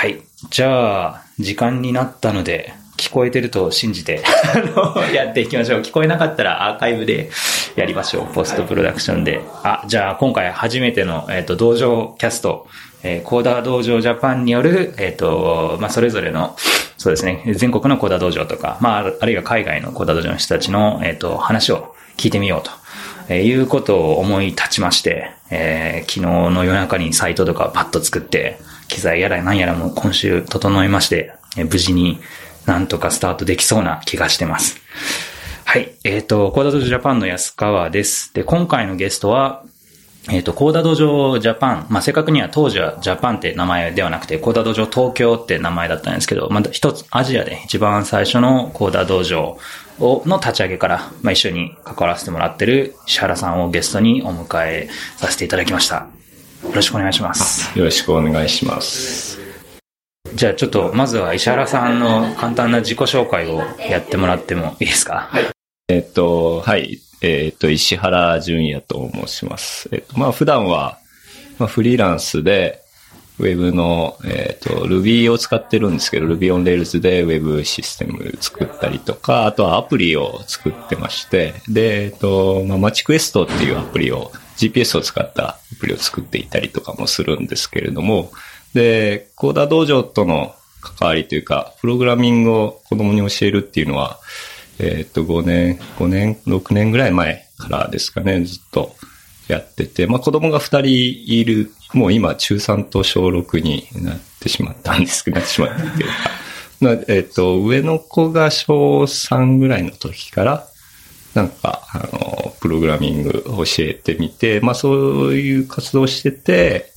はい。じゃあ、時間になったので、聞こえてると信じて、あの、やっていきましょう。聞こえなかったらアーカイブでやりましょう。ポストプロダクションで。あ、じゃあ今回初めての、えっ、と、道場キャスト、えーコーダー道場ジャパンによる、えっ、と、まあ、それぞれの、そうですね、全国のコーダー道場とか、まあ、あるいは海外のコーダー道場の人たちの、えっ、と、話を聞いてみようと。えーいうことを思い立ちまして、えー昨日の夜中にサイトとかパッと作って、機材やら何やらも今週整いまして、え無事になんとかスタートできそうな気がしてます。はい。えっ、と、コーダ道場ジャパンの安川です。で、今回のゲストは、えっ、と、コーダ道場ジャパン、まあ、正確には当時はジャパンって名前ではなくて、コーダ道場東京って名前だったんですけど、まあ、一つ、アジアで一番最初のコーダ道場を、の立ち上げから、まあ、一緒に関わらせてもらってる石原さんをゲストにお迎えさせていただきました。よろしくお願いします。よろしくお願いします。じゃあちょっと、まずは石原さんの簡単な自己紹介をやってもらってもいいですか？はい。えっと、はい。えっと、石原淳也と申します。えっと、まあ、普段は、まあ、フリーランスで、ウェブの、えっと、Ruby を使ってるんですけど、Ruby on Rails で Web システム作ったりとか、あとはアプリを作ってまして、で、えっと、まあ、マチクエストっていうアプリを、GPS を使ったアプリを作っていたりとかもするんですけれども、で、コーダ道場との関わりというか、プログラミングを子供に教えるっていうのは、えーっと、5年、5年、6年ぐらい前からですかね、ずっとやってて、まあ子供が2人いる、もう今中3と小6になってしまったんですけど、なってしまったっていうか、えーっと、上の子が小3ぐらいの時から、なんか、あの、プログラミング教えてみて、まあそういう活動してて、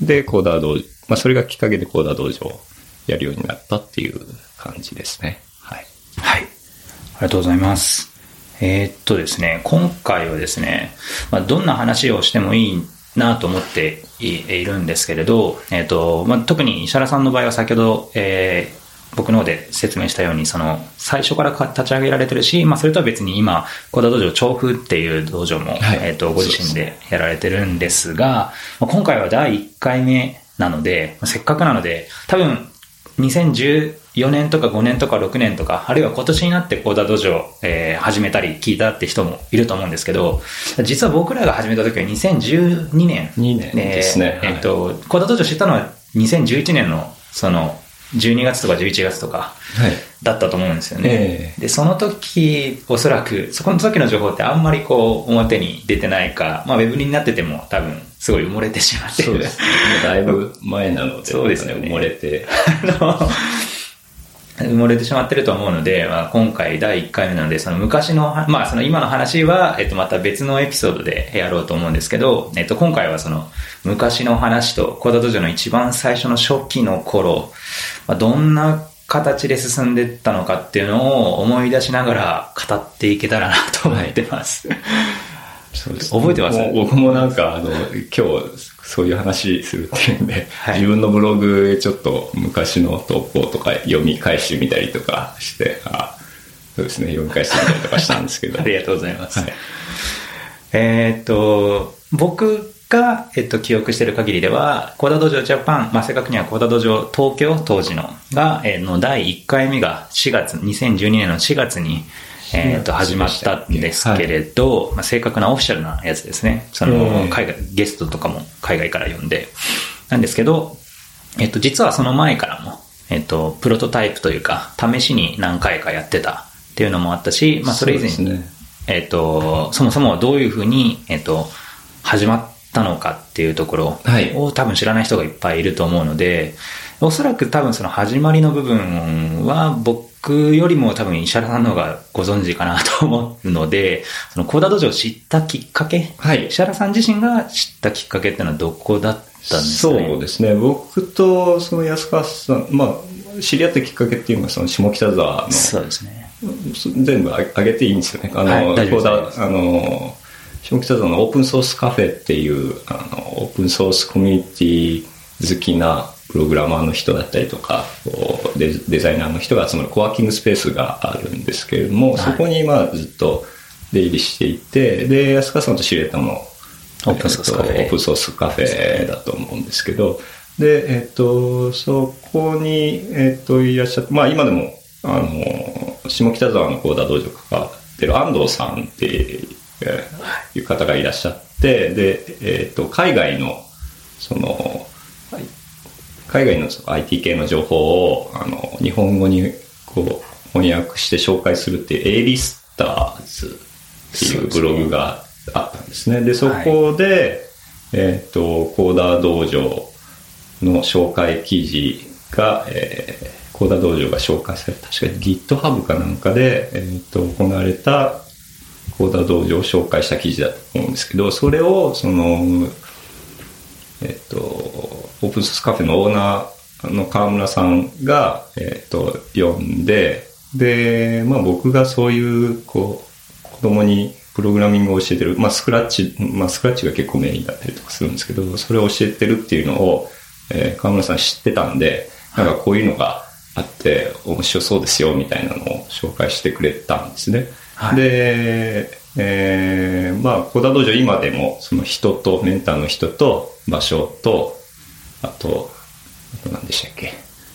で、コーダー道場、まあそれがきっかけでコーダー道場やるようになったっていう感じですね。はい。はい。ありがとうございます。えーっとですね、今回はですね、まあ、どんな話をしてもいいなと思っていいるんですけれど、えーっと、まあ、特に石原さんの場合は先ほど、えー僕の方で説明したように、その、最初からか立ち上げられてるし、まあ、それとは別に今、小田道場調布っていう道場も、はいえーっと、ご自身でやられてるんですが、まあ今回は第1回目なので、まあせっかくなので、多分、2014年とか5年とか6年とか、あるいは今年になってコーダ道場、えー始めたり聞いたって人もいると思うんですけど、実は僕らが始めた時は2012年。2年ですねえっと、コーダ道場知ったのは2011年の、その、12月とか11月とかはい。だったと思うんですよね。ええで、その時、おそらく、そこの時の情報ってあんまりこう、表に出てないか、まあ、ウェブになってても多分、すごい埋もれてしまってる。そうです。もうだいぶ前なので、そうですよね埋もれて。あの埋もれてしまってると思うので、まあ、今回第1回目なので、その昔の、まあその今の話は、えっとまた別のエピソードでやろうと思うんですけど、えっと今回はその昔の話と、コーダ道場の一番最初の初期の頃、まあ、どんな形で進んでいったのかっていうのを思い出しながら語っていけたらなと思ってます。そうです覚えてます？僕もなんか、あの、今日、そういう話するっていうんで、はい自分のブログへちょっと昔の投稿とか読み返してみたりとかして、あそうですね、読み返してみたりとかしたんですけど。ありがとうございます。はい。えーっと、僕が、えっと、記憶している限りでは、コーダ道場ジャパン、まあ、正確にはコーダ道場東京当時のが、えーの第1回目が4月、2012年の4月に、えーっと、4月始まったんですけれど、まあ、正確なオフィシャルなやつですね。その、ええ海外、ゲストとかも海外から呼んで、なんですけど、えっと、実はその前からも、えっと、プロトタイプというか、試しに何回かやってたっていうのもあったし、まあ、それ以前に、ね。えっと、そもそもどういうふうに、えっと、始まったのかっていうところはい。を多分知らない人がいっぱいいると思うので、おそらく多分その始まりの部分は僕よりも多分石原さんの方がご存知かなと思うので、そのコーダ道場を知ったきっかけ、はい石原さん自身が知ったきっかけっていうのはどこだったんですかそねうですね。僕とその安川さん、まあ、知り合ったきっかけっていうのが、その下北沢の、そうですね。全部あ上げていいんですよね。あの、はい大丈夫ですこうだあの、下北沢のオープンソースカフェっていう、あの、オープンソースコミュニティ好きなプログラマーの人だったりとか、デデザイナーの人が集まるコワーキングスペースがあるんですけれども、はい。そこにまあずっと出入りしていて、で、安川さんと知り合ったのも、オープンソースカフェ。えっとオープンソースカフェだと思うんですけど、で、えっ、と、そこに、えっ、と、いらっしゃって、まあ今でも、あの、下北沢のコーダ道場関わってる安藤さんっていう方がいらっしゃって、で、えっ、と、海外の、その、海外の IT 系の情報を、あの、日本語に、こう、翻訳して紹介するっていう、A リスターズっていうブログがあったんですね。で、そこで、えっ、と、コーダー道場の紹介記事が、えー、コーダー道場が紹介された、確かに GitHub かなんかで、えっ、と、行われたコーダー道場を紹介した記事だと思うんですけど、それを、その、えっ、と、オープンソースカフェのオーナーの川村さんが、えっ、と、読んで、で、まあ僕がそういう、こう、子供にプログラミングを教えてる、まあスクラッチ、まあスクラッチが結構メインだったりとかするんですけど、それを教えてるっていうのを、えー、川村さん知ってたんで、なんかこういうのがあって面白そうですよみたいなのを紹介してくれたんですね。はい、で、えー、まあ、コダ道場今でもその人と、メンターの人と場所と、あと、あと何でしたっけ？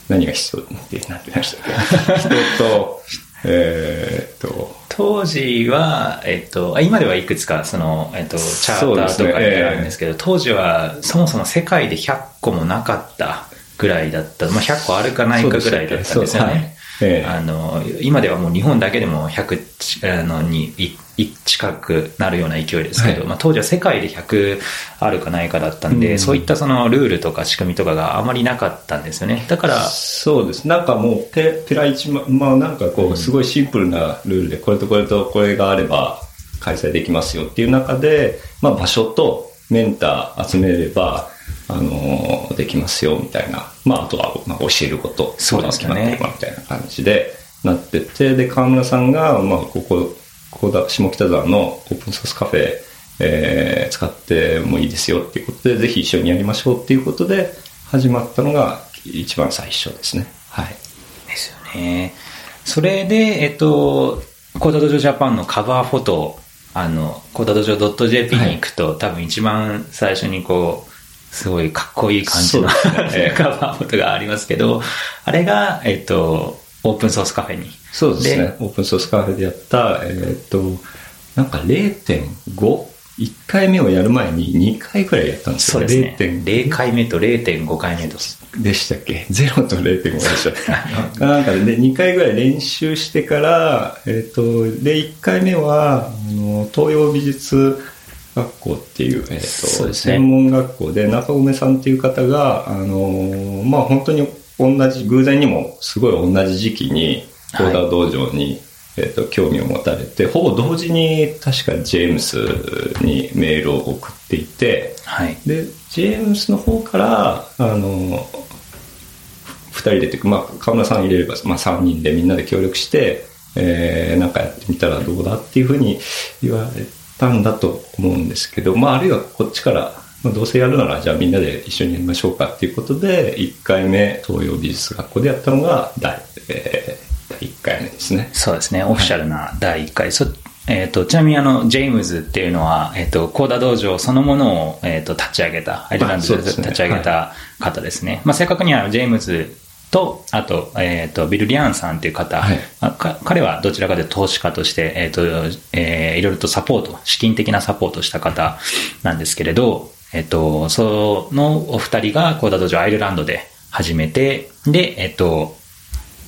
何が必要ってなってましたっけ？人と、えー、っと、当時は、えっと、今ではいくつか、その、えっと、チャーターとかであるんですけど、ねえー、当時はそもそも世界で100個もなかったぐらいだった、まあ、100個あるかないかぐらいだったんですよね。えー、あの、今ではもう日本だけでも100あのに近くなるような勢いですけど、はい、まあ、当時は世界で100あるかないかだったんで、うん、そういったそのルールとか仕組みとかがあまりなかったんですよね。だから。そうです。なんかもうペ、ペラ一ま、まあなんかこう、すごいシンプルなルールで、これとこれとこれがあれば開催できますよっていう中で、まあ場所とメンター集めれば、あのー、できますよみたいな。まああとは、まあ、教えること、そうですね。みたいな感じでなってて、で、河村さんが、まあここ、ここだ下北沢のオープンソースカフェ、えー、使ってもいいですよっていうことで、ぜひ一緒にやりましょうっていうことで始まったのが一番最初ですね。はい。ですよね。それで、えっと、コーダドジョジャパンのカバーフォト、あの、コーダドジョ .jp に行くと、はい、多分一番最初にこう、すごいかっこいい感じの、ね、カバーフォトがありますけど、あれが、えっと、オープンソースカフェに。そうですね。オープンソースカフェでやった、えー、っと、なんか 0.5?1 回目をやる前に2回くらいやったんですよ。そうですね。0回目と0.5回目と。でしたっけ ?0 と0.5でしたっけ？なんかで、2回ぐらい練習してから、えー、っと、で、1回目は、あの、東洋美術学校っていう、えーと、ね、専門学校で中込さんっていう方が、あのまあ本当に同じ、偶然にもすごい同じ時期に、コーダー道場に、はい、えっ、と、興味を持たれて、ほぼ同時に確かジェームスにメールを送っていて、はい、で、ジェームスの方から、あの二人でというか、まあ、河村さん入れれば、まあ、三人でみんなで協力して、えー、なんかやってみたらどうだっていうふうに言われたんだと思うんですけど、まあ、あるいはこっちから、まあ、どうせやるなら、じゃあみんなで一緒にやりましょうかっていうことで、1回目、東洋美術学校でやったのが第、えー、第1回目ですね。そうですね、オフィシャルな第1回。はい、そえーと、ちなみにあの、ジェームズっていうのは、えっ、ー、と、コーダ道場そのものを、えーと、立ち上げた、アイルランドで立ち上げた方ですね。はい、まあ、正確にはジェームズと、あと、えっ、ー、と、ビル・リアンさんという方、はい、彼はどちらかというと投資家として、えっ、ー、と、えー、いろいろとサポート、資金的なサポートした方なんですけれど、えっ、と、そのお二人がコーダ道場アイルランドで始めて、で、えっ、と、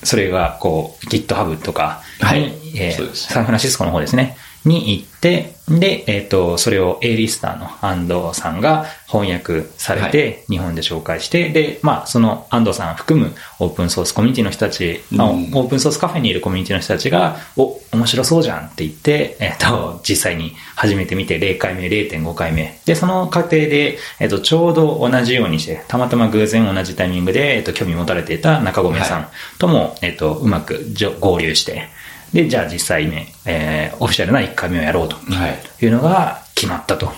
それが、こう、GitHub とかに、はい。えー、サンフランシスコの方ですね、に行って、で、えっ、と、それを A リスターの安藤さんが翻訳されて、日本で紹介して、で、まあ、その安藤さん含むオープンソースコミュニティの人たち、まあオープンソースカフェにいるコミュニティの人たちが、お、面白そうじゃんって言って、えっ、と、実際に始めてみて、0回目、0.5回目。で、その過程で、えっ、と、ちょうど同じようにして、たまたま偶然同じタイミングで、えっ、と、興味持たれていた中込さんとも、えっ、と、うまく合流して、で、じゃあ実際ね、えー、オフィシャルな1回目をやろうというのが決まったと。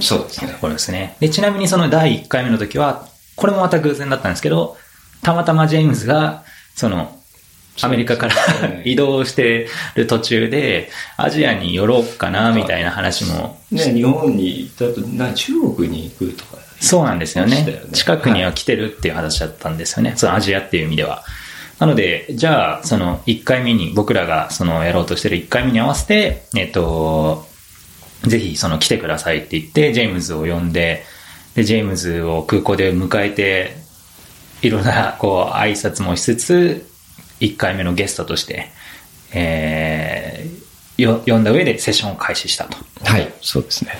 そうですね。これですね。で、ちなみにその第1回目の時は、これもまた偶然だったんですけど、たまたまジェームズが、その、アメリカから 移動してる途中で、アジアに寄ろうかな、みたいな話も。ね、日本に行った後、な中国に行くとかそうなんですよね。ね近くには来てるっていう話だったんですよね。そのアジアっていう意味では。なので、じゃあ、その1回目に、僕らがそのやろうとしてる1回目に合わせて、えっと、ぜひその来てくださいって言って、ジェームズを呼んで、で、ジェームズを空港で迎えて、いろんな、こう、挨拶もしつつ、1回目のゲストとして、えー、よ呼んだ上でセッションを開始したと。はい、そうですね。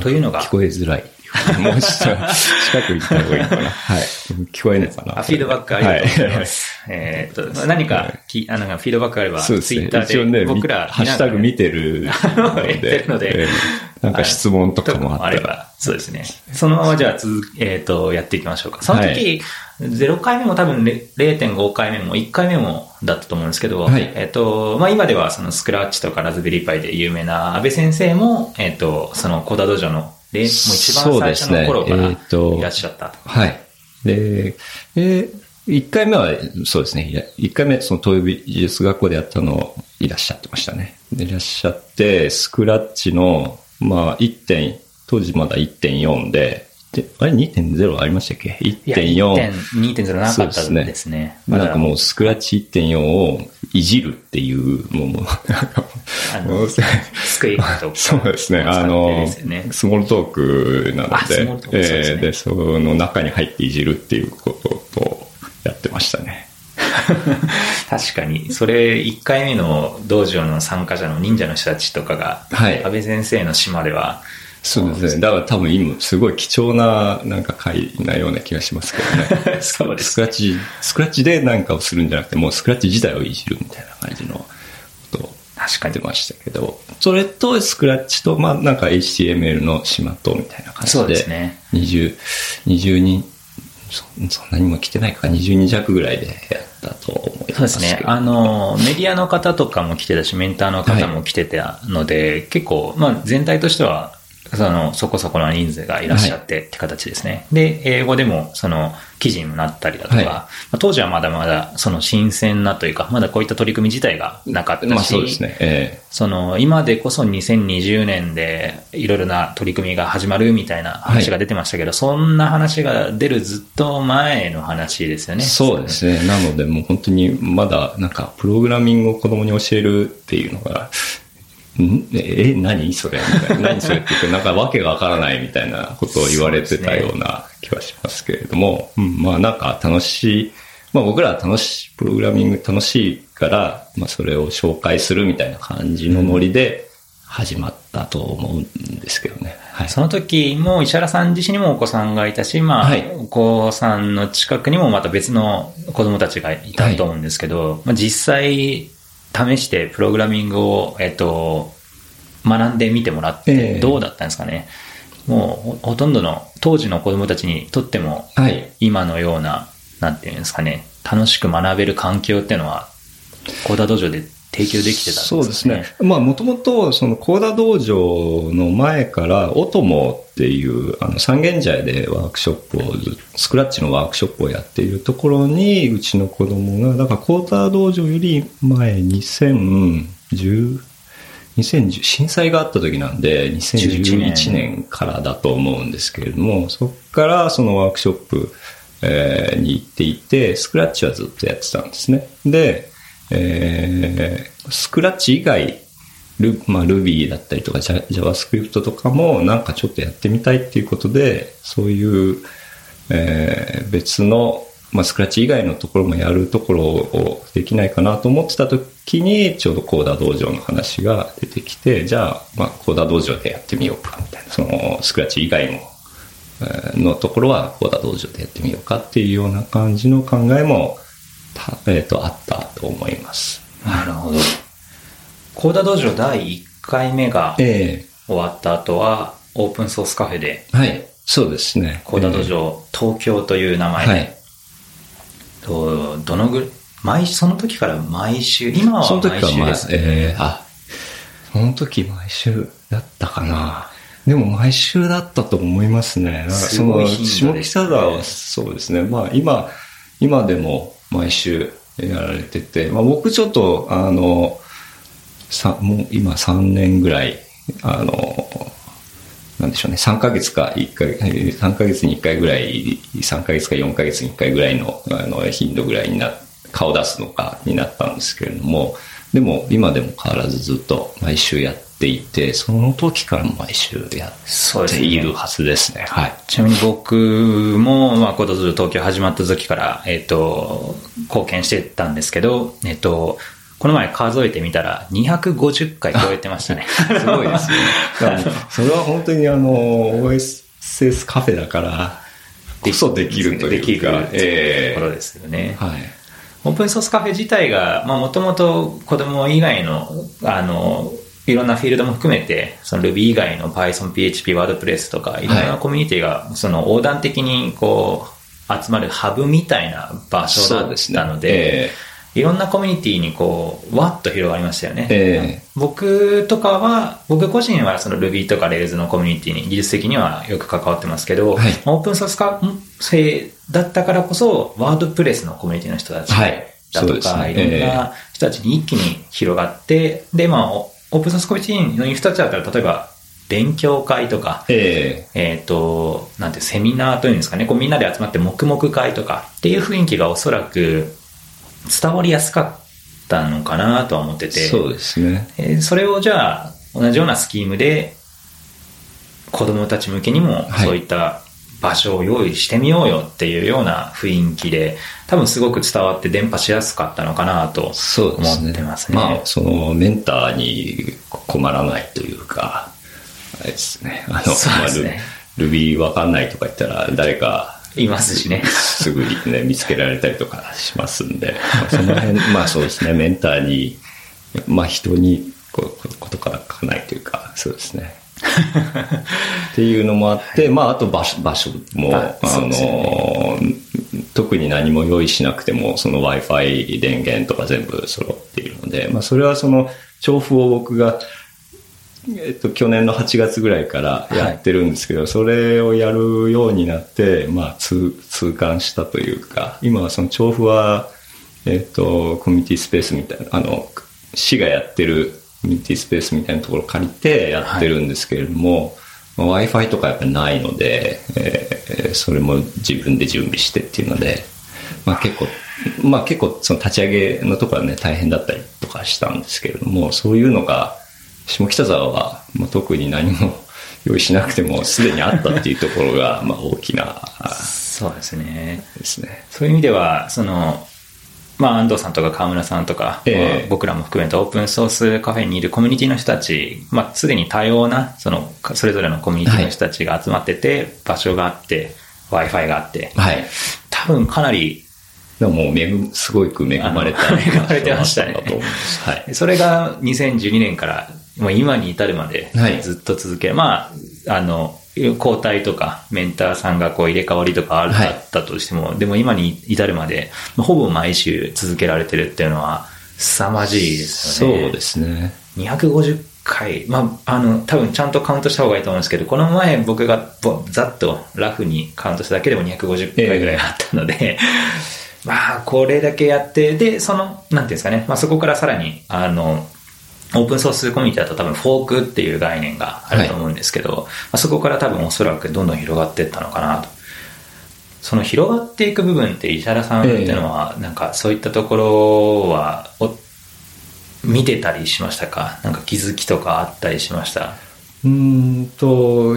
というのが聞こえづらい。もうちょっと近く行った方がいいかな。はい。聞こえるのかなあフィードバックありがとうございます。えーっと、何かき、あの、フィードバックあれば。ツイッタ一応ね、ーで僕ら、ハッシュタグ見てるのやっ てでるのでええなんか質問とかもあったら。れば、そうですね。そのままじゃあ続き、えーっと、やっていきましょうか。その時、0回目も多分れ0.5回目も1回目もだったと思うんですけど、はいえーっと、まあ、今ではそのスクラッチとかラズベリーパイで有名な安倍先生も、えーっと、そのコダドジョの、でもう一番最初の頃からそうですねえーっといらっしゃったと。はい。で、え1回目は、そうですね。いや1回目、その東洋美術学校でやったのをいらっしゃってましたね。でいらっしゃって、スクラッチの、まあ、1点、当時まだ1.4で、であれ2.0ありましたっけ？いや ?1.4。2.0なかったですね。なんかもうスクラッチ1.4をいじるっていう、もう、あのスクエアとか。そうですね。あのスモールトークなのでですねえーで、その中に入っていじるっていうことをやってましたね。確かに、それ1回目の道場の参加者の忍者の人たちとかが、はい安倍先生の島では、そうですね。だから多分今、すごい貴重な、なんか回なような気がしますけどね。そうですスクラッチ、スクラッチで何かをするんじゃなくて、もうスクラッチ自体をいじるみたいな感じのことを確かにやってましたけど、それとスクラッチと、まあなんか HTML の島とみたいな感じで、そうですね20、20人、そそんなにも来てないか、20人弱ぐらいでやったと思いますけど。そうですね。あの、メディアの方とかも来てたし、メンターの方も来てたので、結構、まあ全体としては、その、そこそこの人数がいらっしゃってって形ですね。で、英語でも、その、記事にもなったりだとか、はいまあ当時はまだまだ、その新鮮なというか、まだこういった取り組み自体がなかったし、まあそうですね。えその、今でこそ2020年でいろいろな取り組みが始まるみたいな話が出てましたけど、そんな話が出るずっと前の話ですよえね。そうですね。なのでもう本当にまだなんかプログラミングを子供に教えるっていうのが、ん？え、何それ？みたいな。何それって言って、なんかわけがわからないみたいなことを言われてたような気はしますけれども、うん、まあなんか楽しい、まあ僕らは楽しい、プログラミング楽しいから、まあそれを紹介するみたいな感じのノリで始まったと思うんですけどね。はい。その時も石原さん自身にもお子さんがいたし、まあ、はい。お子さんの近くにもまた別の子供たちがいたと思うんですけど、まあ、実際試してプログラミングを、えっと、学んでみてもらっえてえどうだったんですかね。もうほほとんどの当時の子供たちにとってもはい。今のような、なんていうんですかね、楽しく学べる環境っていうのは、コーダ道場で提供できてたんですかそうですね。まあ、もともと、その、コーダ道場の前から、オトモっていう、あの、三軒茶屋でワークショップを、スクラッチのワークショップをやっているところに、うちの子供が、だから、コーダ道場より前、2010、2010震災があった時なんで、2011年からだと思うんですけれども、そこからそのワークショップ、えーに行っていて、スクラッチはずっとやってたんですね。で、えースクラッチ以外、ルまあ、Ruby だったりとか Java- JavaScript とかもなんかちょっとやってみたいっていうことで、そういう、えー別の、まあ、スクラッチ以外のところもやるところをできないかなと思ってた時に、ちょうどコーダ道場の話が出てきて、じゃあ、まあ、コーダ道場でやってみようかみたいな、そのスクラッチ以外も、えのところはコーダ道場でやってみようかっていうような感じの考えも、たえっ、と、あったと思います。なるほど。コーダ道場第1回目がえ終わった後は、オープンソースカフェで、えはい。そうですね。コーダ道場、東京という名前で、はい。とどのぐらい、毎その時から毎週、今その時は毎週です、ね。えーあ、その時毎週だったかな。でも毎週だったと思いますね。だからすそ下北沢はそうですね。まあ今、今でも毎週やられてて、まあ僕ちょっと、あの、さもう今3年ぐらい、あの、なんでしょうね、3ヶ月か1回、3ヶ月に1回ぐらい、3ヶ月か4ヶ月に1回ぐらいのあの頻度ぐらいにな、顔出すのかになったんですけれども、でも今でも変わらずずっと毎週やっていて、その時からも毎週やっているはずですね。はい。ちなみに僕も、まあ、コードズル東京始まった時から、えっ、と、貢献してたんですけど、えっ、と、この前数えてみたら250回超えてましたね。すごいですね。それは本当にあの、OSS カフェだから、こそできるとできるいうか、ところですよね。はい。オープンソースカフェ自体が、まあもともと子供以外の、あの、いろんなフィールドも含めて、その Ruby 以外の Python、PHP、WordPress とか、いろんなコミュニティが、その横断的にこう、集まるハブみたいな場所だったので、えいろんなコミュニティにこう、わっと広がりましたよね。え僕とかは、僕個人はその Ruby とか Rails のコミュニティに技術的にはよく関わってますけど、はい。オープンソース化性だったからこそ、ワードプレスのコミュニティの人たちはい。だとそうですか、ね。いろんな人たちに一気に広がって、で、まあ、オオープンソースコミュニティの人たちだったら、例えば、勉強会とか、ええ。っ、と、なんて、セミナーというんですかね、こうみんなで集まって黙々会とかっていう雰囲気がおそらく伝わりやすかったのかなとは思ってて、そうですね。えーそれをじゃあ、同じようなスキームで、子供たち向けにもはいそういった場所を用意してみようよっていうような雰囲気で、多分すごく伝わって伝播しやすかったのかなと。思ってますね。まあ、そのメンターに困らないというか、あれですね。あの、そうですねわかんないとか言ったら誰かいますしね。すぐにね、見つけられたりとかしますんで、まあ、その辺、まあそうですね、メンターに、まあ人にこうことから書かないというか、そうですね。っていうのもあって、まああと場所場所も、ああの、特に何も用意しなくても、その Wi-Fi 電源とか全部揃っているので、まあそれはその調布を僕が、えっと、去年の8月ぐらいからやってるんですけど、それをやるようになって、まあ、痛、痛感したというか、今はその調布は、えっと、コミュニティスペースみたいな、あの、市がやってるコミュニティスペースみたいなところを借りてやってるんですけれども、まあ Wi-Fi とかやっぱりないので、えーそれも自分で準備してっていうので、まあ結構、まあ結構その立ち上げのところはね大変だったりとかしたんですけれども、そういうのが、下北沢は、まあ、特に何も用意しなくてもすでにあったっていうところが、まあ大きなあそうですね。ですね。そういう意味では、その、まあ、安藤さんとか川村さんとか、ええまあ僕らも含めたオープンソースカフェにいるコミュニティの人たち、まあ、すでに多様な、その、それぞれのコミュニティの人たちが集まってて、場所があって、Wi-Fi があって、はい。多分かなり、でももうすごく恵まれた。恵まれてましたね。はい。それが2012年から、もう今に至るまではい。ずっと続け、まあ、あの、交代とか、メンターさんがこう入れ替わりとかあったとしても、でも今に至るまで、まあほぼ毎週続けられてるっていうのは、凄まじいですそよね。うですね。250回、まあ、あの、多分ちゃんとカウントした方がいいと思うんですけど、この前僕がぼざっとラフにカウントしただけでも250回ぐらいあったので、まあ、これだけやって、で、その、なんていうんですかね、まあそこからさらに、あの、オープンソースコミュニティだと多分フォークっていう概念があると思うんですけど、まあ、そこから多分おそらくどんどん広がっていったのかなと。その広がっていく部分って石原さんっていうのは、なんかそういったところは、お見てたりしましたか？なんか気づきとかあったりしました？うーんと、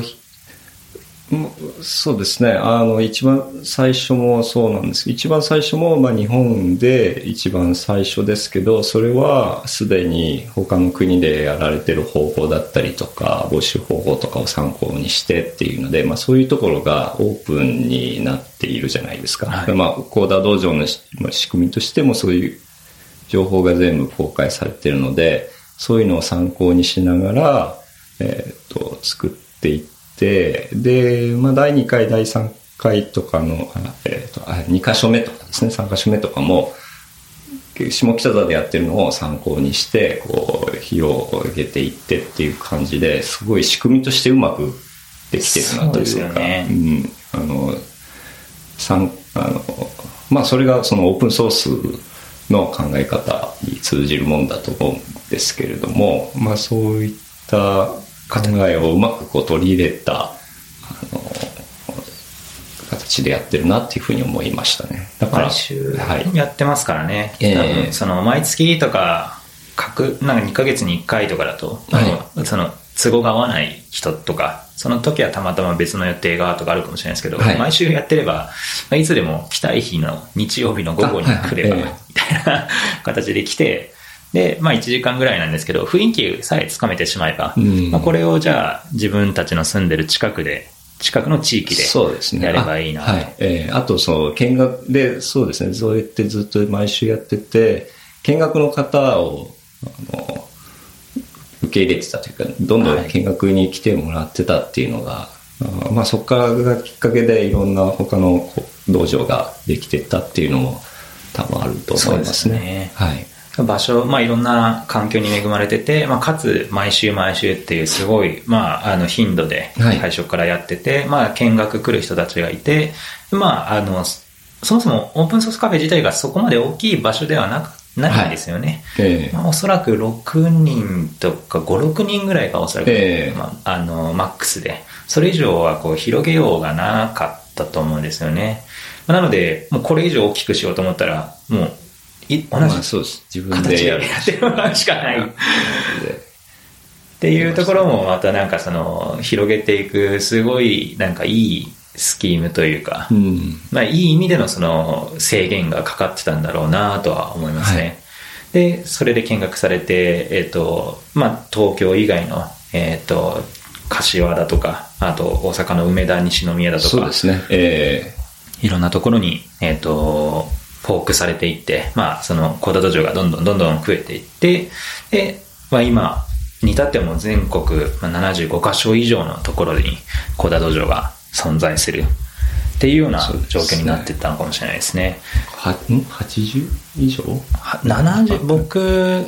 そうですね。あの、一番最初もそうなんです。一番最初も、まあ、日本で一番最初ですけど、それはすでに他の国でやられてる方法だったりとか、募集方法とかを参考にしてっていうので、まあ、そういうところがオープンになっているじゃないですか。はいまあ、コーダー道場の仕組みとしてもそういう情報が全部公開されているので、そういうのを参考にしながら、えっ、と、作っていって、で、まあ、第2回、第3回とかの、あえっ、と、あ2箇所目とかですね、3箇所目とかも、下北沢でやってるのを参考にして、こう、広げていってっていう感じで、すごい仕組みとしてうまくできてるなというか、そうね。うん、あの、参あの、まあ、それがそのオープンソースの考え方に通じるもんだと思うんですけれども、まあ、そういった考えをうまくこう取り入れた、あの、形でやってるなっていうふうに思いましたね。だから。やってますからね。ええ多分その毎月とか、各、なんか2ヶ月に1回とかだと、はあのその都合が合わない人とか、その時はたまたま別の予定がとかあるかもしれないですけど、はい毎週やってれば、まあいつでも来たい日の日曜日の午後に来れば、みたいな形で来て、で、まあ1時間ぐらいなんですけど、雰囲気さえつかめてしまえば、うんまあこれをじゃあ自分たちの住んでる近くで、近くの地域でそうですね。やればいいなと。あはい。えーあと、その、見学で、そうですね、そうやってずっと毎週やってて、見学の方を、あの、受け入れてたというか、どんどん見学に来てもらってたっていうのが、あまあそこからがきっかけでいろんな他の道場ができてったっていうのも多分あると思いますね。すねはい。場所、まあ、いろんな環境に恵まれてて、まあ、かつ毎週毎週っていうすごい、まあ、あの頻度ではい。最初からやってて、まあ、見学来る人たちがいて、まあ、あの、そもそもオープンソースカフェ自体がそこまで大きい場所ではなく、ないんですよね。えーまあ、おそらく6人とか5、6人ぐらいがおそらく、ええ。まあ、あの、マックスで、それ以上はこう広げようがなかったと思うんですよね。まあなので、もうこれ以上大きくしようと思ったら、もう、い同じまあそうです。自分で形でやってもらうしかない。っていうところもまたなんかその広げていくすごいなんかいいスキームというか、うん。まあいい意味でのその制限がかかってたんだろうなとは思いますね。はいで、それで見学されて、えっ、と、まあ東京以外の、えっ、と、柏だとか、あと大阪の梅田西宮だとかそうで、すね。えいろんなところに、えっ、と、フォークされていって、まあ、その、コーダ道場がどんどんどんどん増えていって、で、まあ今、に至っても全国まあ75カ所以上のところにコーダ道場が存在するっていうような状況になっていったのかもしれないですね。ー、は、ん ?80 以上？は70僕、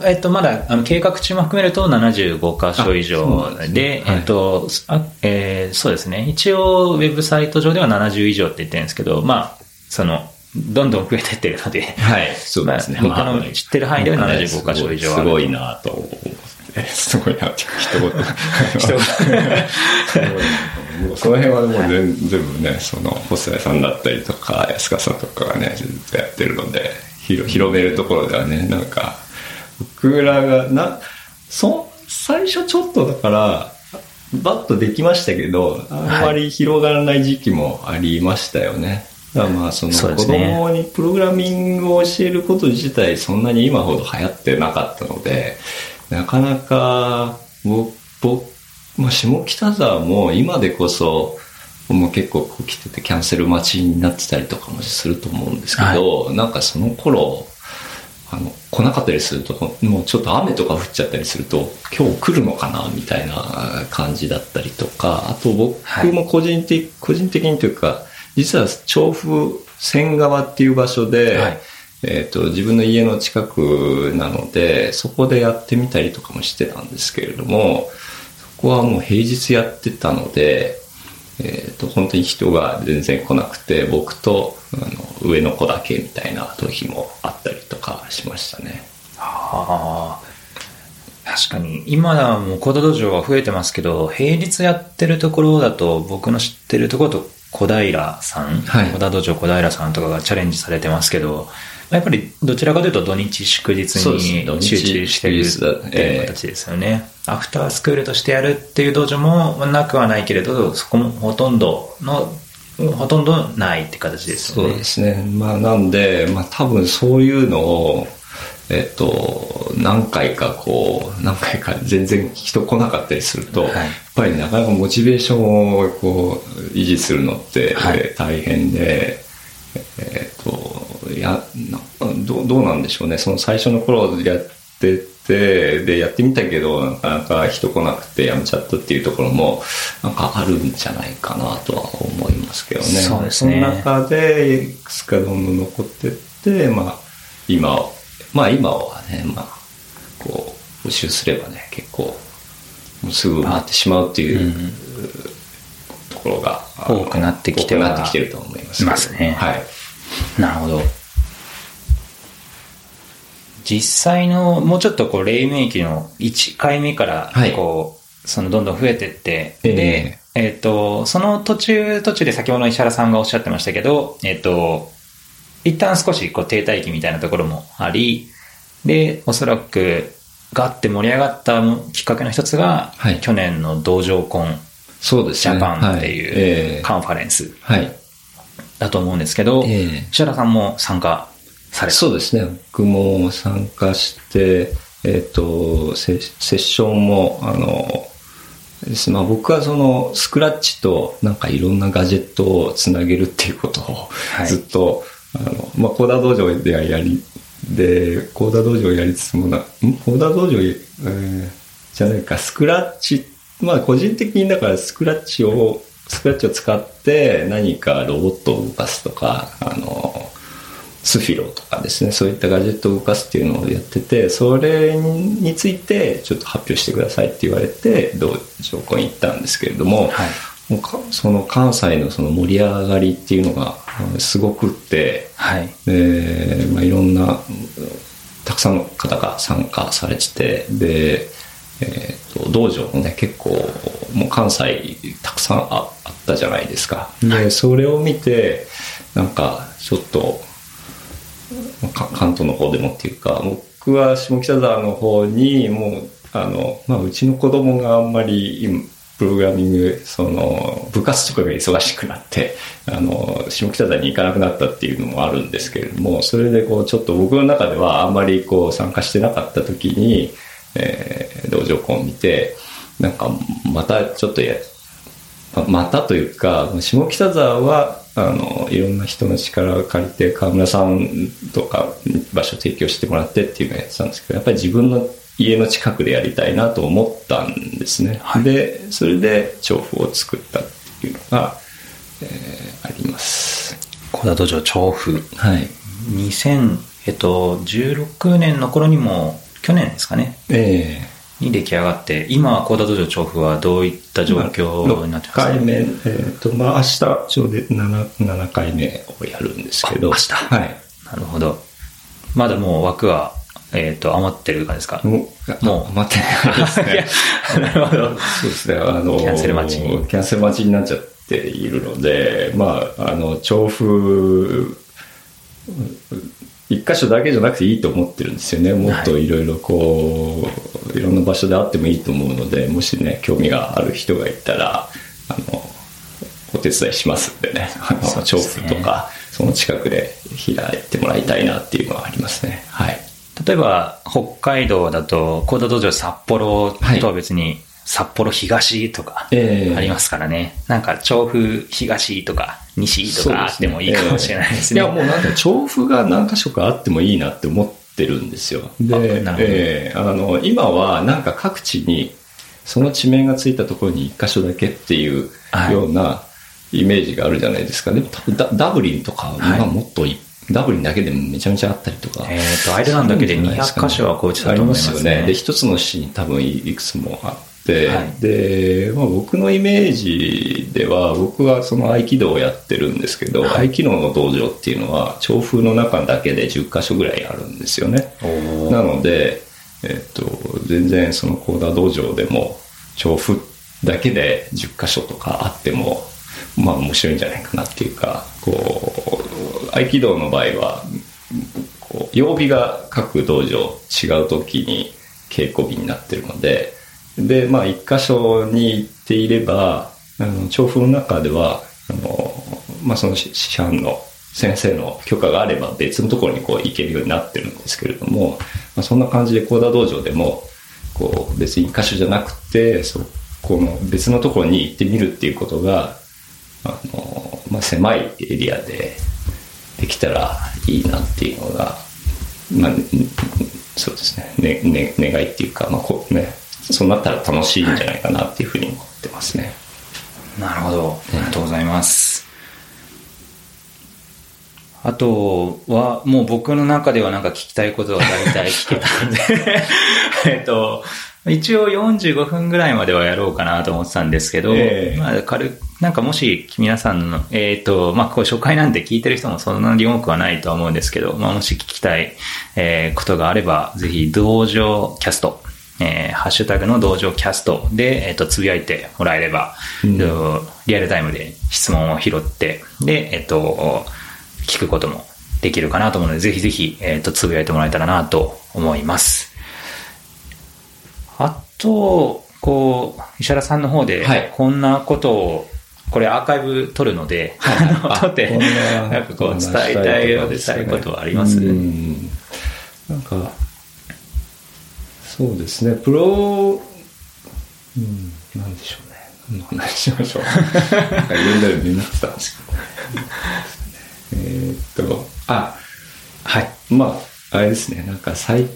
えっと、まだあの計画中も含めると75カ所以上ですねで、はいえっと、あえーそうですね。一応、ウェブサイト上では70以上って言ってるんですけど、まあ、その、どんどん増えてってるので、はい、そうですね。まあ僕の知ってる範囲では75カ所以上あるすごいなと思すごいなって、一言。その辺はもう全全部ね、その、細谷さんだったりとか、安川さんとかがね、ずっとやってるので、広広めるところではね、なんか、僕らが、な、そ、最初ちょっとだから、バッとできましたけど、あんまり広がらない時期もありましたよね。だからまあその子供にプログラミングを教えること自体そんなに今ほど流行ってなかったので、なかなか僕、僕まあ、下北沢も今でこそもう結構こう来ててキャンセル待ちになってたりとかもすると思うんですけど、なんかその頃あの来なかったりするともうちょっと雨とか降っちゃったりすると今日来るのかなみたいな感じだったりとかあと僕も個人的、個人的にというか実は調布線川っていう場所で、はいえー、と自分の家の近くなのでそこでやってみたりとかもしてたんですけれどもそこはもう平日やってたので、えー、と本当に人が全然来なくて僕とあの上の子だけみたいな時もあったりとかしましたね。ああ。確かに、今はもうコード道場は増えてますけど、平日やってるところだと、僕の知ってるところと小平さん、はい小田道場小平さんとかがチャレンジされてますけど、やっぱりどちらかというと土日祝日に集中してるっていう形ですよね。アフタースクールとしてやるっていう道場もなくはないけれど、そこもほとんどの、ほとんどないって形ですよね。そうですね。まあなんで、まあ多分そういうのを、えっと、何回かこう、何回か全然人来なかったりすると、はいぱりなかなかモチベーションをこう、維持するのってはいえー大変で、えっと、や、などうどうなんでしょうね。その最初の頃やってて、で、やってみたけど、なかなか人来なくてやめちゃったっていうところも、なんかあるんじゃないかなとは思いますけどね。そうですねその中で、いくつかどんどん残ってって、まあ、今を、まあ今はね、まあ、こう、募集すればね、結構、すぐ埋まってしまうっていう、ところが、多くなってきてなってきてると思います。ますねはい。なるほど。実際の、もうちょっとこう、黎明期の1回目からはい、こう、そのどんどん増えてって、ええで、えっ、と、その途中途中で先ほどの石原さんがおっしゃってましたけど、えっ、と、一旦少しこう停滞期みたいなところもあり、で、おそらくガッて盛り上がったきっかけの一つが、はい去年の道場コンそうですね。ジャパンってはいいうええカンファレンスはい。だと思うんですけど、ええ石原さんも参加された。そうですね。僕も参加して、えっ、とセ、セッションも、あの、ですまあ、僕はそのスクラッチとなんかいろんなガジェットをつなげるっていうことをはいずっと、あの、まあ、コーダー道場ではやり、で、コーダ道場をやりつつもな、ん？コーダ道場、えーじゃないか、スクラッチ、まあ個人的にだからスクラッチを、スクラッチを使って何かロボットを動かすとか、あの、スフィロとかですね、そういったガジェットを動かすっていうのをやってて、それについてちょっと発表してくださいって言われて、道場校に行ったんですけれども、はい。もうかその関西のその盛り上がりっていうのがうんすごくって、はい。で、まあ、いろんなうんたくさんの方が参加されててで、えーと道場もね結構もう関西たくさんああったじゃないですかでそれを見てなんかちょっとか関東の方でもっていうか僕は下北沢の方にもうあの、まあ、うちの子供があんまり今プログラミングその部活とかが忙しくなってあの下北沢に行かなくなったっていうのもあるんですけれどもそれでこうちょっと僕の中ではあんまりこう参加してなかった時に、えー道場コンを見てなんかまたちょっとやまたというか下北沢はあのいろんな人の力を借りて川村さんとか場所提供してもらってっていうのをやってたんですけどやっぱり自分の家の近くでやりたいなと思ったんですね、はい。でそれで調布を作ったっていうのが、えーあります。小田道場調布。はい。2000、えっと、16年の頃にも、去年ですかね、えに出来上がって、今、高田道場調布はどういった状況になってますか、6回目、えーとまあ、明日ちょうど 7, 7回目をやるんですけど。あ明日。はい。なるほど。まだもう枠は、えっ、と、余ってる感じですか？もう、もう待ってないですね。なるほど。そうですね、あの、キャンセル待ちにキャンセル待ちになっちゃっているので、まあ、あの、調布、一箇所だけじゃなくていいと思ってるんですよね。もっといろいろこう、いろんな場所であってもいいと思うので、もしね、興味がある人がいたら、あの、お手伝いしますんでね、あの、ね布とか、その近くで開いてもらいたいなっていうのはありますね。はい。例えば、北海道だと、高田道場札幌とは別に、札幌東とか、ええありますからね。なんか、調布東とか、西とかあってもいいかもしれないですね。いや、もうなんか調布が何箇所かあってもいいなって思ってるんですよ。で、えーあの、今はなんか各地に、その地名がついたところに一箇所だけっていうはいようなイメージがあるじゃないですかね。多分ダダブリンとか、はもっといダブリンだけでもめちゃめちゃあったりとか。えっとアイルランドだけで200箇所はこうちだと思いますねすよね。で、一つの市に多分いくつもあって、はいで、まあ、僕のイメージでは、僕はその合気道をやってるんですけど、はい合気道の道場っていうのは、調布の中だけで10箇所ぐらいあるんですよね。なので、えっと、全然その高田道場でも、調布だけで10箇所とかあっても、まあ面白いんじゃないかなっていうか、こう、合気道の場合は、こう曜日が各道場違う時に稽古日になってるので、で、まあ一箇所に行っていれば、あの、調布の中では、あの、まあその師範の先生の許可があれば別のところにこう行けるようになってるんですけれども、まあ、そんな感じで高田道場でも、こう別に一箇所じゃなくて、そこの別のところに行ってみるっていうことが、あの、まあ狭いエリアでできたらいいなっていうのが、まあ、んそうですね、ね、ね、願いっていうか、まあこうね、そうなったら楽しいんじゃないかなっていうふうに思ってますね。なるほど。ありがとうございます。あとは、もう僕の中ではなんか聞きたいことは大体聞けたんで、えっと、一応45分ぐらいまではやろうかなと思ってたんですけど、ええまあ軽く、なんかもし皆さんの、えっ、と、まあこう初回なんで聞いてる人もそんなに多くはないとは思うんですけど、まあもし聞きたい、えーことがあれば、ぜひ道場キャストえーハッシュタグの道場キャストで、えっ、と、つぶやいてもらえれば、えっとリアルタイムで質問を拾って、で、えっ、と、聞くこともできるかなと思うので、ぜひぜひ、えっ、と、つぶやいてもらえたらなと思います。あと、こう、石原さんの方ではい、こんなことを、これアーカイブ撮るので、あの撮って、ななんかこう、伝えたい、伝えたいことはありますうんなんか、そうですね、プロ、うん、なんでしょうね。何の話しましょう。なんかいろいろ読みってたんですけど。えーっと、あ、はい。まあ、あれですね、なんか最、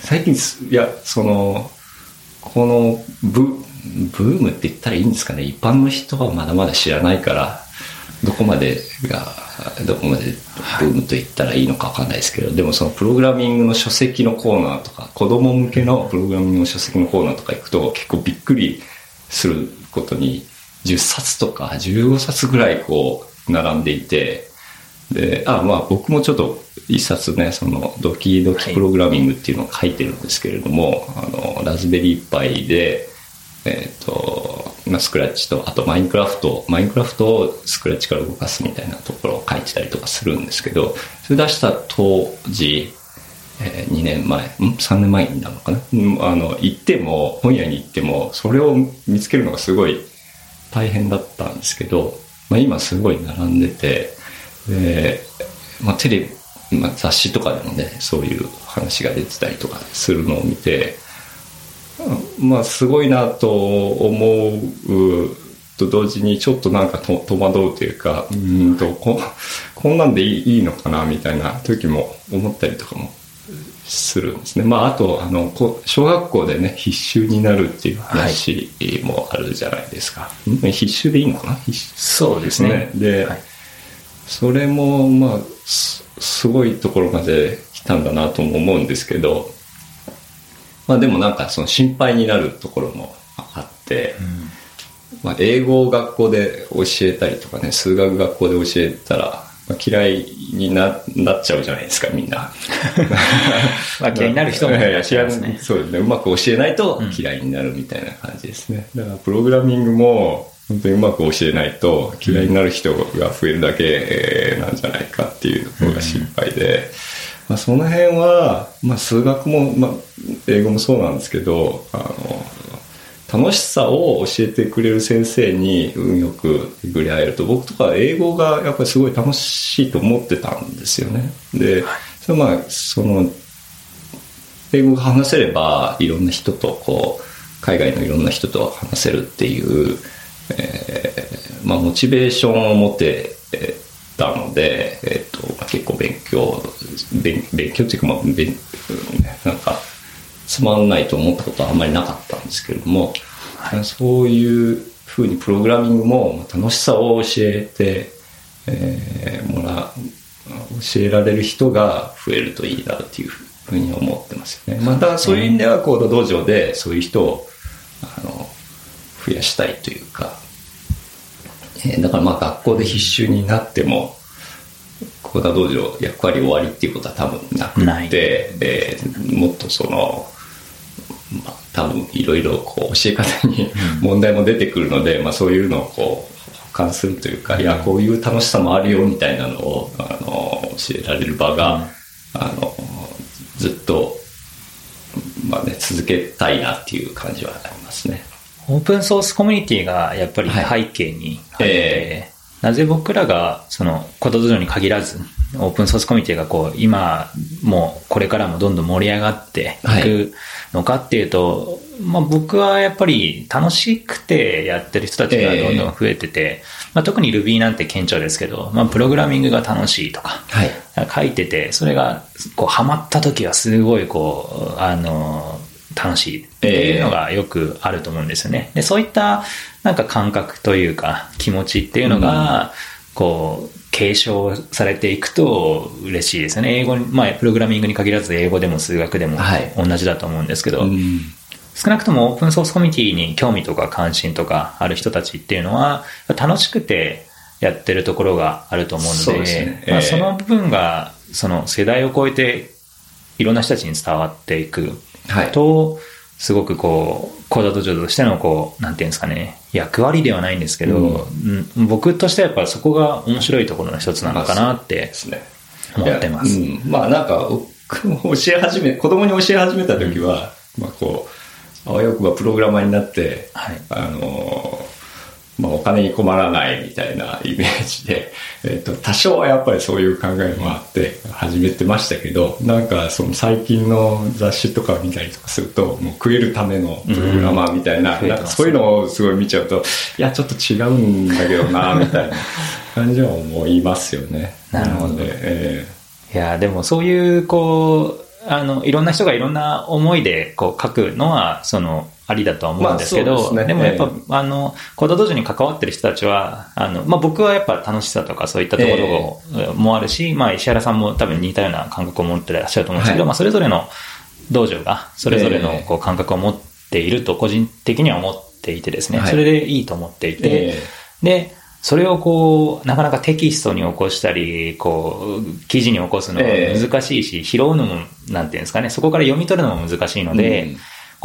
最近す、いや、その、このブ、ブームって言ったらいいんですかね？一般の人はまだまだ知らないから、どこまでが、どこまでブームと言ったらいいのかわかんないですけど、でもそのプログラミングの書籍のコーナーとか、子供向けのプログラミングの書籍のコーナーとか行くと結構びっくりすることに、10冊とか15冊ぐらいこう、並んでいて、で、あ、まあ僕もちょっと一冊ね、そのドキドキプログラミングっていうのを書いてるんですけれども、あの、ラズベリーパイで、えっ、と、まあ、スクラッチと、あとマインクラフト、マインクラフトをスクラッチから動かすみたいなところを書いてたりとかするんですけど、それ出した当時、え2年前、ん ?3 年前になるのかな？うんあの、行っても、本屋に行っても、それを見つけるのがすごい大変だったんですけど、まあ、今すごい並んでて、で、まあ、テレビ、まあ、雑誌とかでもね、そういう話が出てたりとかするのを見て、まあすごいなと思うと同時にちょっとなんかと戸惑うというかうーんとここんなんでいいいいのかなみたいな時も思ったりとかもするんですね。まああとあのこ小学校でね必修になるっていう話もあるじゃないですか。ん必修でいいのかな？必修そうですね。で、はいそれもまあすすごいところまで来たんだなとも思うんですけどまあでもなんかその心配になるところもあって、まあ、英語を学校で教えたりとかね数学学校で教えたら、まあ、嫌いにななっちゃうじゃないですかみんな。まあ嫌いになる人もいらっしゃいますね。そうですね。うまく教えないと嫌いになるみたいな感じですね。だからプログラミングも本当にうまく教えないと嫌いになる人が増えるだけなんじゃないかっていうところが心配で、まあ、その辺は、まあ、数学も、まあ、英語もそうなんですけど、あの、楽しさを教えてくれる先生に運よく巡り会えると僕とか英語がやっぱりすごい楽しいと思ってたんですよね。で、それまあその英語が話せればいろんな人とこう海外のいろんな人と話せるっていう、えーまあ、モチベーションを持ってえーたので、えーとまあ、結構勉強勉勉強っていうか、まあ、勉うんなんかつまんないと思ったことはあんまりなかったんですけれども、そういうふうにプログラミングも楽しさを教えて、えーもら教えられる人が増えるといいなっていうふうに思ってますよね。またそういう意味ではコード道場でそういう人をあの増やしたいというか、えーだからまあ学校で必修になってもコーダ道場役割終わりっていうことは多分なくない。て、えーもっとその、まあ、多分いろいろこう教え方に問題も出てくるので、まあ、そういうのをこう補完するというか、いやこういう楽しさもあるよみたいなのをあの教えられる場が、あのずっと、まあね、続けたいなっていう感じはありますね。オープンソースコミュニティがやっぱり背景にあって、えなぜ僕らが、その、コード道場に限らず、オープンソースコミュニティがこう、今もこれからもどんどん盛り上がっていくのかっていうと、まあ僕はやっぱり楽しくてやってる人たちがどんどん増えてて、まあ特に Ruby なんて顕著ですけど、まあプログラミングが楽しいとか、はい。書いてて、それが、こう、ハマった時はすごい、こう、あの、楽しいっていうのがよくあると思うんですよね。で、そういった、なんか感覚というか、気持ちっていうのが、こう、継承されていくと嬉しいですよね。英語に、まあ、プログラミングに限らず、英語でも数学でもはい同じだと思うんですけど、うん少なくともオープンソースコミュニティに興味とか関心とかある人たちっていうのは楽しくてやってるところがあると思うので、そうですねまあ、ええその部分がその世代を超えていろんな人たちに伝わっていくはい。と、すごくこう、コーダ道場としてのこう、なんていうんですかね、役割ではないんですけど、うん。僕としてはやっぱそこが面白いところの一つなのかなってですね。思ってます。いやうん、まあなんか、教え始め、子供に教え始めた時は、まあこう、あわよくばプログラマーになって、はい。あのーまあお金に困らないみたいな イメージで、えっ、と、多少はやっぱりそういう考えもあって始めてましたけど、なんかその最近の雑誌とか見たりとかすると、もう食えるためのプログラマーみたいな、うんなんかそういうのをすごい見ちゃうと、いや、ちょっと違うんだけどな、みたいな 感じは思いますよね。なるほど。え。いや、でもそういう、こう、あの、いろんな人がいろんな思いで、こう、書くのは、その、ありだとは思うんですけど、まあですね。でもやっぱ、えあの、コード道場に関わってる人たちは、あの、まあ、僕はやっぱ楽しさとかそういったところもあるし、まあ、石原さんも多分似たような感覚を持ってらっしゃると思うんですけど、はい。まあ、それぞれの道場が、それぞれのええ。こう感覚を持っていると、個人的には思っていてですね、はい。それでいいと思っていて、え。で、それをこう、なかなかテキストに起こしたり、こう、記事に起こすのはええ。難しいし、拾うのも、なんていうんですかね、そこから読み取るのも難しいので、うん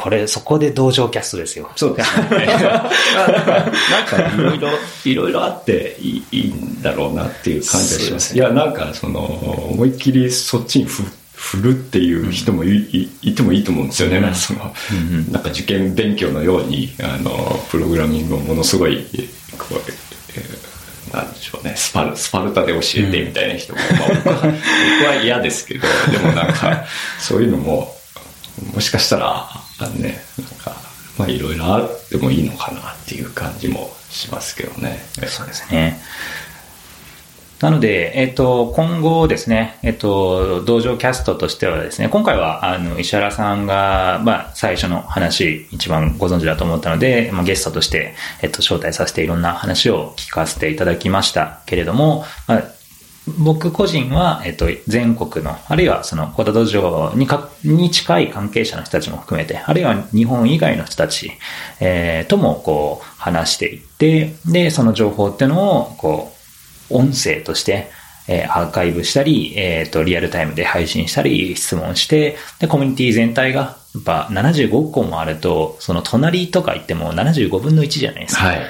これ、そこで同情キャストですよ。そうですね。なんか、いろいろ、いろいろあっていいいいんだろうなっていう感じがします。すいや、なんか、その、思いっきりそっちにふ振るっていう人もい,い、いてもいいと思うんですよね。なんかその、うんなんか受験勉強のように、あの、プログラミングをものすごい、こう、えーなんでしょうね、スパル、スパルタで教えてみたいな人も、まあ僕は、僕は嫌ですけど、でもなんか、そういうのも、もしかしたら、あね、なんか、まあいろいろあってもいいのかなっていう感じもしますけどね。そうですね。なので、えっ、と、今後ですね、えっ、と、道場キャストとしてはですね、今回は、あの、石原さんが、まあ、最初の話、一番ご存知だと思ったので、まあ、ゲストとして、えっ、と、招待させていろんな話を聞かせていただきましたけれども、まあ、僕個人は、えっと、全国の、あるいはその、小田道場にか、に近い関係者の人たちも含めて、あるいは日本以外の人たち、えーとも、こう、話していって、で、その情報っていうのを、こう、音声として、えアーカイブしたり、えっ、と、リアルタイムで配信したり、質問して、で、コミュニティ全体が、やっぱ75個もあると、その隣とか言っても75分の1じゃないですか。はい。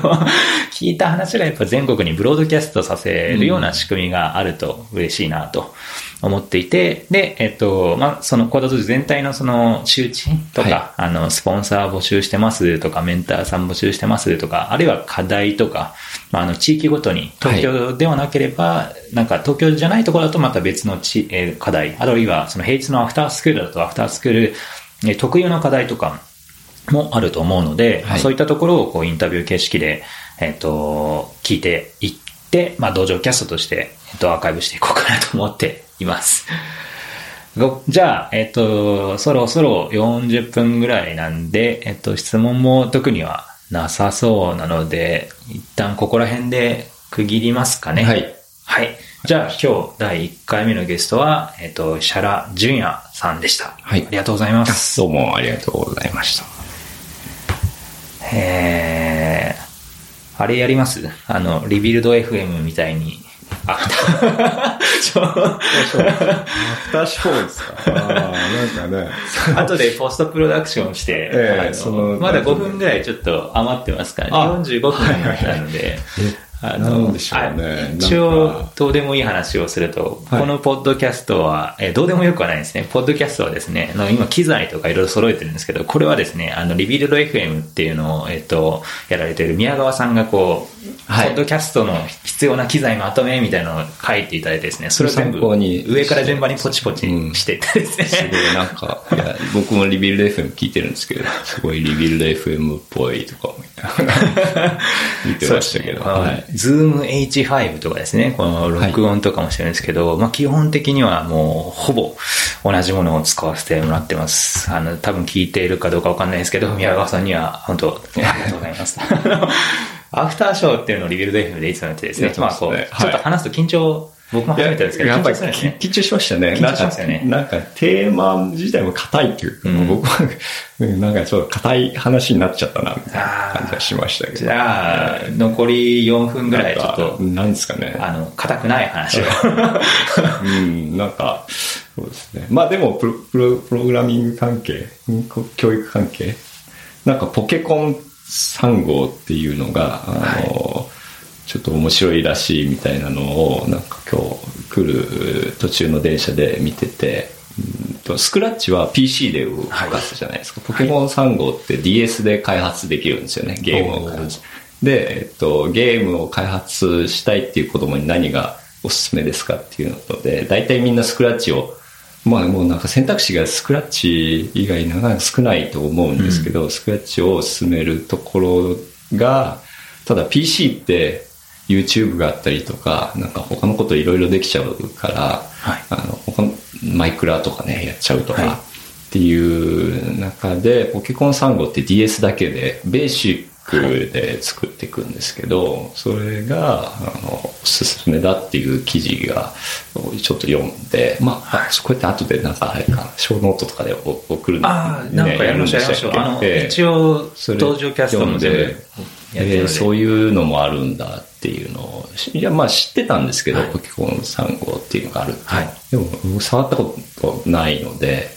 聞いた話がやっぱ全国にブロードキャストさせるような仕組みがあると嬉しいなと思っていて、で、えっと、まあ、そのコード全体のその周知とか、はあの、スポンサー募集してますとか、メンターさん募集してますとか、あるいは課題とか、まあ、あの、地域ごとに、東京ではなければ、なんか東京じゃないところだとまた別のち、えー課題、あるいはその平日のアフタースクールだとアフタースクール、えー特有の課題とか、もあると思うので、はい。そういったところをこうインタビュー形式で、えっ、と、聞いていって、まあ、道場キャストとして、えっ、と、アーカイブしていこうかなと思っています。ごじゃあ、えっ、と、そろそろ40分ぐらいなんで、えっ、と、質問も特にはなさそうなので、一旦ここら辺で区切りますかね。はい。はい。じゃあ、今日第1回目のゲストは、えっ、と、石原淳也さんでした。はいありがとうございます。どうもありがとうございました。えー、あれやります？あの、 Rebuild FM みたいに。あ、ちょアフターショーですかああ、なんかね。後でポストプロダクションして、えーまだ5分ぐらいちょっと余ってますからね。45分なので、あなんであ一なん応か、どうでもいい話をすると、はい。このポッドキャストは、えーどうでもよくはないですね。ポッドキャストはですね、あの今機材とかいろいろ揃えてるんですけど、これはですね、あの、 Rebuild FM っていうのを、えっ、と、やられている宮川さんがこう、はい。ポッドキャストの必要な機材まとめみたいなのを書いていただいてですね、それを全部上から順番にポチポチしていってですね、すごいなんか、いや、僕もリビルド FM 聞いてるんですけど、すごいリビルド FM っぽいとか思いながら見てましたけど、ね。はい。 Zoom H5 とかですね、この録音とかもしてるんですけど、まあ基本的にはもうほぼ同じものを使わせてもらってます。あの、多分聞いているかどうかわかんないですけど、宮川さんには本当ありがとうございます。アフターショーっていうのをリビルド FM でいつもやってですね。すね。まあこう、はい。ちょっと話すと緊張僕も初めてですけど、やっぱり緊張しましたね。緊張しますよねなんか、なんかテーマ自体も硬いっていうか、うん僕は、うん なんかちょっと硬い話になっちゃったな、みたいな感じはしましたけど。じゃあ、残り4分ぐらいちょっと、なんですかね。あの、硬くない話を。うん、なんか、そうですね。まあでもプロ、プロ、プログラミング関係、教育関係、なんかポケコン3号っていうのが、あの、ちょっと面白いらしいみたいなのを、なんか今日来る途中の電車で見てて、スクラッチは PC で動かすじゃないですか。ポケモン3号って DS で開発できるんですよね、ゲームを開発。で、えっと、ゲームを開発したいっていう子供に何がおすすめですかっていうので、大体みんなスクラッチを、まあもうなんか選択肢がスクラッチ以外なかなか少ないと思うんですけど、スクラッチを進めるところが、ただ PC って YouTube があったりとか、なんか他のこといろいろできちゃうから、はい。あの他のマイクラとかね、やっちゃうとか、はい。っていう中で、プチコン3号って DS だけで、ベーシックで作っていくんですけど、それが、あの、おすすめだっていう記事が、ちょっと読んで、まあ、あこうやって後でなんか、あれか、ショーノートとかで送るの、ああ、なんかやりましょう、やりましょう。あの、一応、登場キャストも全部えー。そういうのもあるんだっていうのを、いや、まあ知ってたんですけど、はいプチコン3号っていうのがあるはいでも、僕触ったことないので、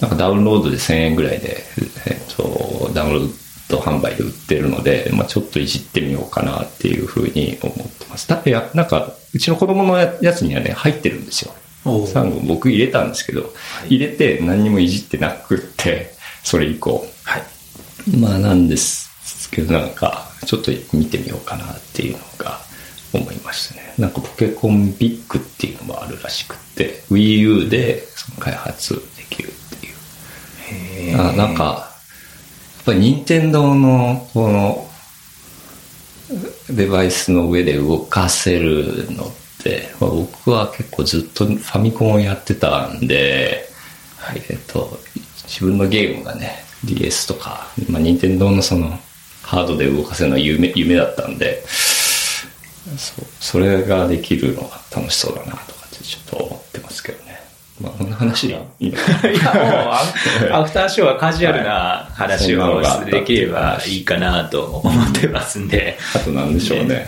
なんかダウンロードで1000円ぐらいで、えっと、ダウンロード販売で売ってるので、まあちょっといじってみようかなっていうふうに思ってます。だってや、なんか、うちの子供のややつにはね、入ってるんですよ。おう3号僕入れたんですけど、入れて何にもいじってなくって、それ以降。はい。まあなんですけど、なんか、ちょっと見てみようかなっていうのが思いましたね。なんかポケコンビッグっていうのもあるらしくって、Wii U で開発できるっていう。へーあなんか、やっぱり任天堂のこのデバイスの上で動かせるのって、まあ、僕は結構ずっとファミコンをやってたんで、はい、えっと、自分のゲームがね、DS とか、まあ、任天堂のそのハードで動かせるのは夢夢だったんで、そうそれができるのが楽しそうだなとかってちょっと思ってますけどね。まあ、こんな話でいいの？いや、もうアフ、ターショーはカジュアルな話をできればいいかなと思ってますんで。あとなんでしょうね。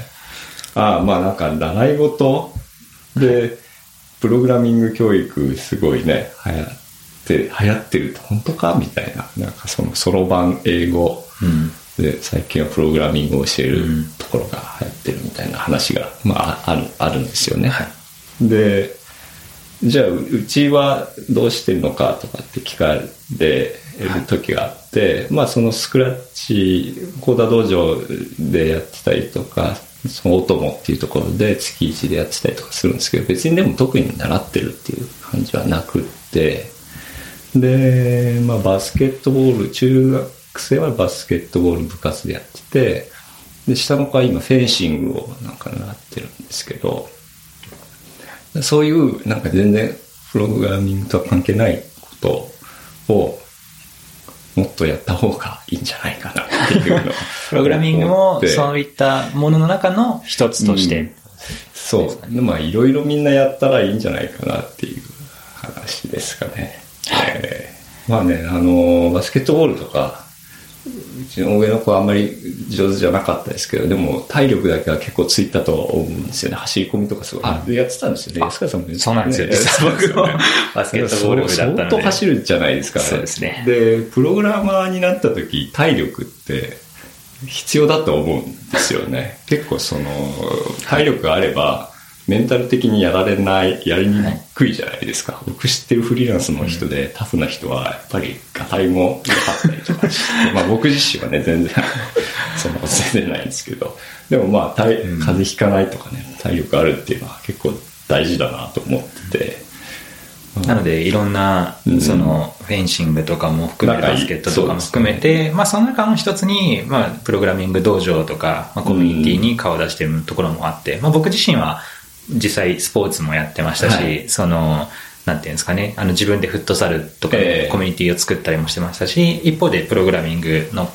ああ、まあなんか習い事で、プログラミング教育すごいね、流行って、流行ってると本当か？みたいな。なんかそのそろばん英語うん。で、最近はプログラミングを教えるうんところが流行ってるみたいな話が、まあある、あるんですよね。はい。で、じゃあ、ううちはどうしてるのかとかって聞かれる時があって、まあそのスクラッチ、コーダ道場でやってたりとか、そのオトモっていうところで月1でやってたりとかするんですけど、別にでも特に習ってるっていう感じはなくって、で、まあバスケットボール、中学生はバスケットボール部活でやってて、で、下の子は今フェンシングをなんか習ってるんですけど、そういう、なんか全然、プログラミングとは関係ないことを、もっとやった方がいいんじゃないかなっていうのをプログラミングもそういったものの中の一つとして。うんそう。でまあ、いろいろみんなやったらいいんじゃないかなっていう話ですかね。えーまあね、あの、バスケットボールとか、うちの上の子はあんまり上手じゃなかったですけど、でも体力だけは結構ついたと思うんですよね。走り込みとかすごい。あでやってたんですよね。安川さんもねそうなんですよ。ね実は僕も バスケットボール部だったので。相当走るじゃないですか、そうですねで、プログラマーになった時、体力って必要だと思うんですよね。結構その、体力があれば、メンタル的にやられない、やりにくいじゃないですか。僕知ってるフリーランスの人で、タフな人は、やっぱり、ガタイも良かったりとかして、まあ僕自身はね、全然、そんなこと全然ないんですけど、でもまあ、体風邪ひかないとかね、体力あるっていうのは結構大事だなと思ってて、なので、いろんなう、ん。その、フェンシングとかも含めバスケットとかも含めて、まあ、その中の一つに、まあ、プログラミング道場とか、まあ、コミュニティに顔を出してるところもあって、まあ、僕自身は、実際スポーツもやってましたし、はいその、なんていうんですかね、あの、自分でフットサルとかコミュニティを作ったりもしてましたし、一方でプログラミングの、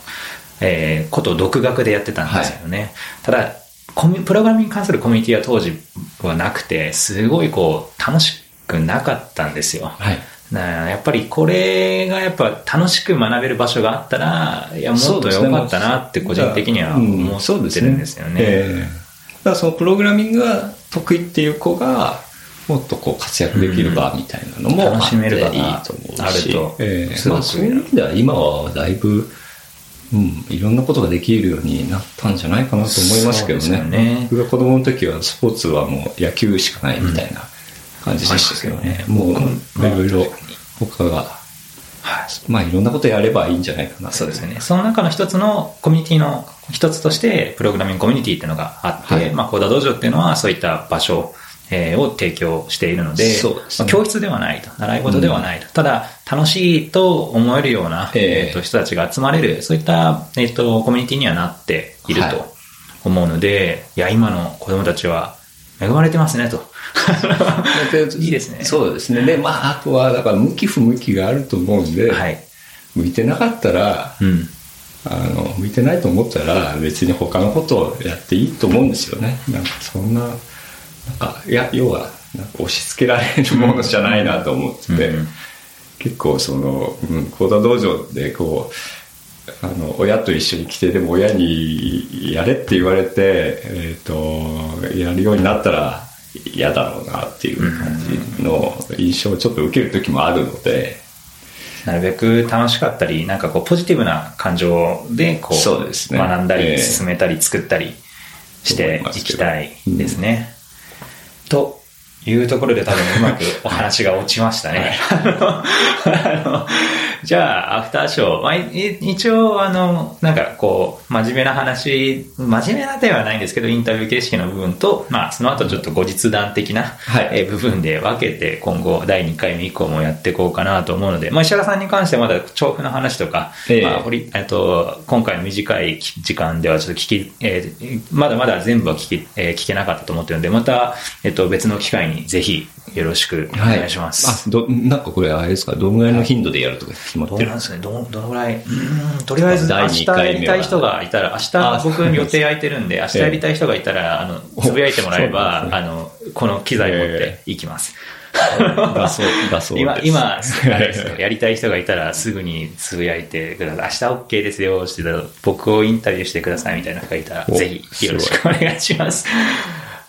えーことを独学でやってたんですよね。ただ、コミプログラミングに関するコミュニティは当時はなくて、すごいこう、楽しくなかったんですよ。はい。なやっぱりこれがやっぱ楽しく学べる場所があったら、いや、もっと良かったなって個人的には思ってるんですよね。からそのプログラミングが得意っていう子が、もっとこう活躍できる場みたいなのも楽しめる場がいいと思うしええすごくまあ、そういう意味では今はだいぶ、うん、いろんなことができるようになったんじゃないかなと思いますけどね。ね。僕が子供の時はスポーツはもう野球しかないみたいな感じでしたけどね。もういろいろ他が、はい。まあいろんなことやればいいんじゃないかな。そうですよね。その中の一つのコミュニティの一つとして、プログラミングコミュニティっていうのがあって、はいまあ、コーダ道場っていうのはそういった場所、えーを提供しているので、ですねまあ教室ではないと、習い事ではないと、ただ、楽しいと思えるような、えええーと人たちが集まれる、そういった、えー、とコミュニティにはなっているはいと思うので、い、や、今の子供たちは恵まれてますねと。いいですね。そうですね。で、まあ、あとは、だから、向き不向きがあると思うんで、はい。向いてなかったら、うん。あの、向いてないと思ったら、別に他のことをやっていいと思うんですよね。なんか、そんな、なんか、いや、要は、なんか押し付けられるものじゃないなと思ってて、うん結構、その、うん、講座道場で、こう、あの、親と一緒に来て、でも親にやれって言われて、えっ、と、やるようになったら嫌だろうなっていう感じの印象をちょっと受ける時もあるので、なるべく楽しかったり、なんかこうポジティブな感情でこうそうですね学んだり、ええ進めたり、作ったりしていきたいですね。というところで多分うまくお話が落ちましたね。あのじゃあ、アフターショー。まあ、い一応、あの、なんかこう、真面目な話、真面目なではないんですけど、インタビュー形式の部分と、まあ、その後ちょっと後日談的な、はい。えー部分で分けて、今後、第2回目以降もやっていこうかなと思うので、まあ、石原さんに関してはまだ調布の話とか、ええ。まあ、掘りえっと、今回の短い時間ではちょっと聞き、えーまだまだ全部は聞き、えー聞けなかったと思ってるので、また、えっと、別の機会にぜひよろしくお願いします。あ、ど、なんかこれあれですか、どんぐらいの頻度でやるとか？決まってるどうなんですかねど、どのぐらい、とりあえず第明日やりたい人がいたら、明日僕予定空いてるんで、明日やりたい人がいたら、あの、つぶやいてもらえば、そうなあの、この機材持っていきます。だそう、だそう今、です。今。やりたい人がいたらすぐにつぶやいてください。明日 OK ですよ、して僕をインタビューしてくださいみたいな人がいたら、おぜひよろしくお願いします。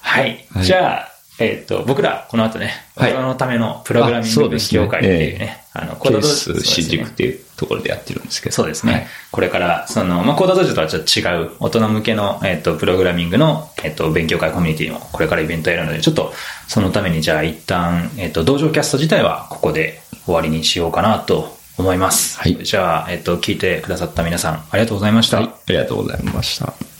はい。はいじゃあ、えっ、と、僕ら、この後ね、はい大人のためのプログラミング勉強会っていうね、あの、ケーコードドス新宿っていうところでやってるんですけど。そうですね。はいこれから、その、まあ、コード道場とはちょっと違う、大人向けの、えっ、と、プログラミングの、えっ、と、勉強会コミュニティも、これからイベントやるので、ちょっと、そのために、じゃあ、一旦、えっ、と、道場キャスト自体は、ここで終わりにしようかなと思います。はいじゃあ、えっ、と、聞いてくださった皆さん、ありがとうございました。はい。ありがとうございました。